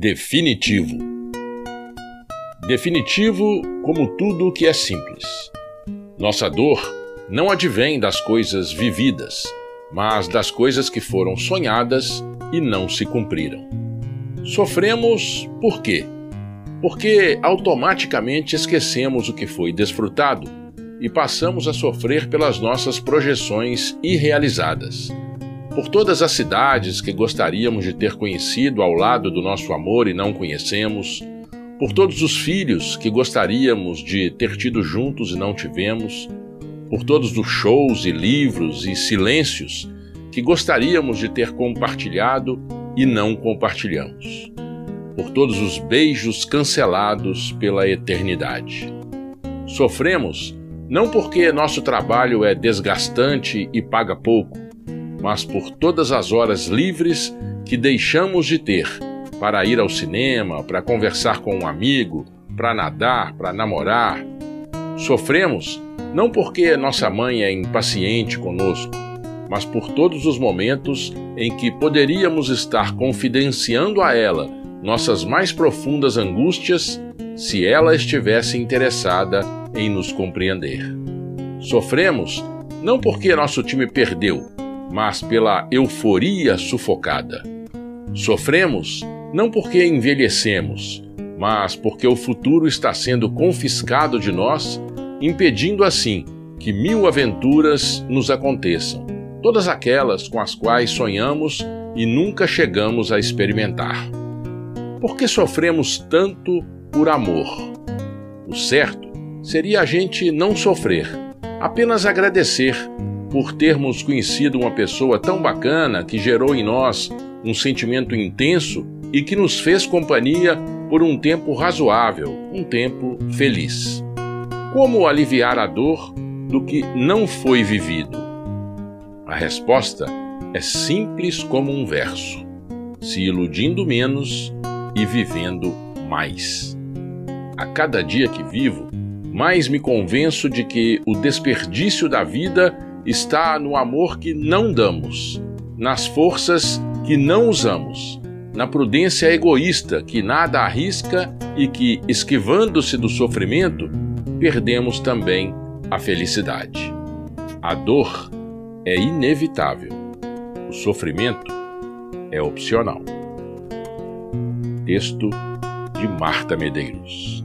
Definitivo. Definitivo como tudo que é simples. Nossa dor não advém das coisas vividas, mas das coisas que foram sonhadas e não se cumpriram. Sofremos por quê? Porque automaticamente esquecemos o que foi desfrutado e passamos a sofrer pelas nossas projeções irrealizadas por todas as cidades que gostaríamos de ter conhecido ao lado do nosso amor e não conhecemos, por todos os filhos que gostaríamos de ter tido juntos e não tivemos, por todos os shows e livros e silêncios que gostaríamos de ter compartilhado e não compartilhamos, por todos os beijos cancelados pela eternidade. Sofremos não porque nosso trabalho é desgastante e paga pouco, mas por todas as horas livres que deixamos de ter para ir ao cinema, para conversar com um amigo, para nadar, para namorar. Sofremos não porque nossa mãe é impaciente conosco, mas por todos os momentos em que poderíamos estar confidenciando a ela nossas mais profundas angústias se ela estivesse interessada em nos compreender. Sofremos não porque nosso time perdeu, mas pela euforia sufocada. Sofremos não porque envelhecemos, mas porque o futuro está sendo confiscado de nós, impedindo assim que mil aventuras nos aconteçam, todas aquelas com as quais sonhamos e nunca chegamos a experimentar. Por que sofremos tanto por amor? O certo seria a gente não sofrer, apenas agradecer por termos conhecido uma pessoa tão bacana que gerou em nós um sentimento intenso e que nos fez companhia por um tempo razoável, um tempo feliz. Como aliviar a dor do que não foi vivido? A resposta é simples como um verso: se iludindo menos e vivendo mais. A cada dia que vivo, mais me convenço de que o desperdício da vida está no amor que não damos, nas forças que não usamos, na prudência egoísta que nada arrisca e que, esquivando-se do sofrimento, perdemos também a felicidade. A dor é inevitável, o sofrimento é opcional. Texto de Marta Medeiros.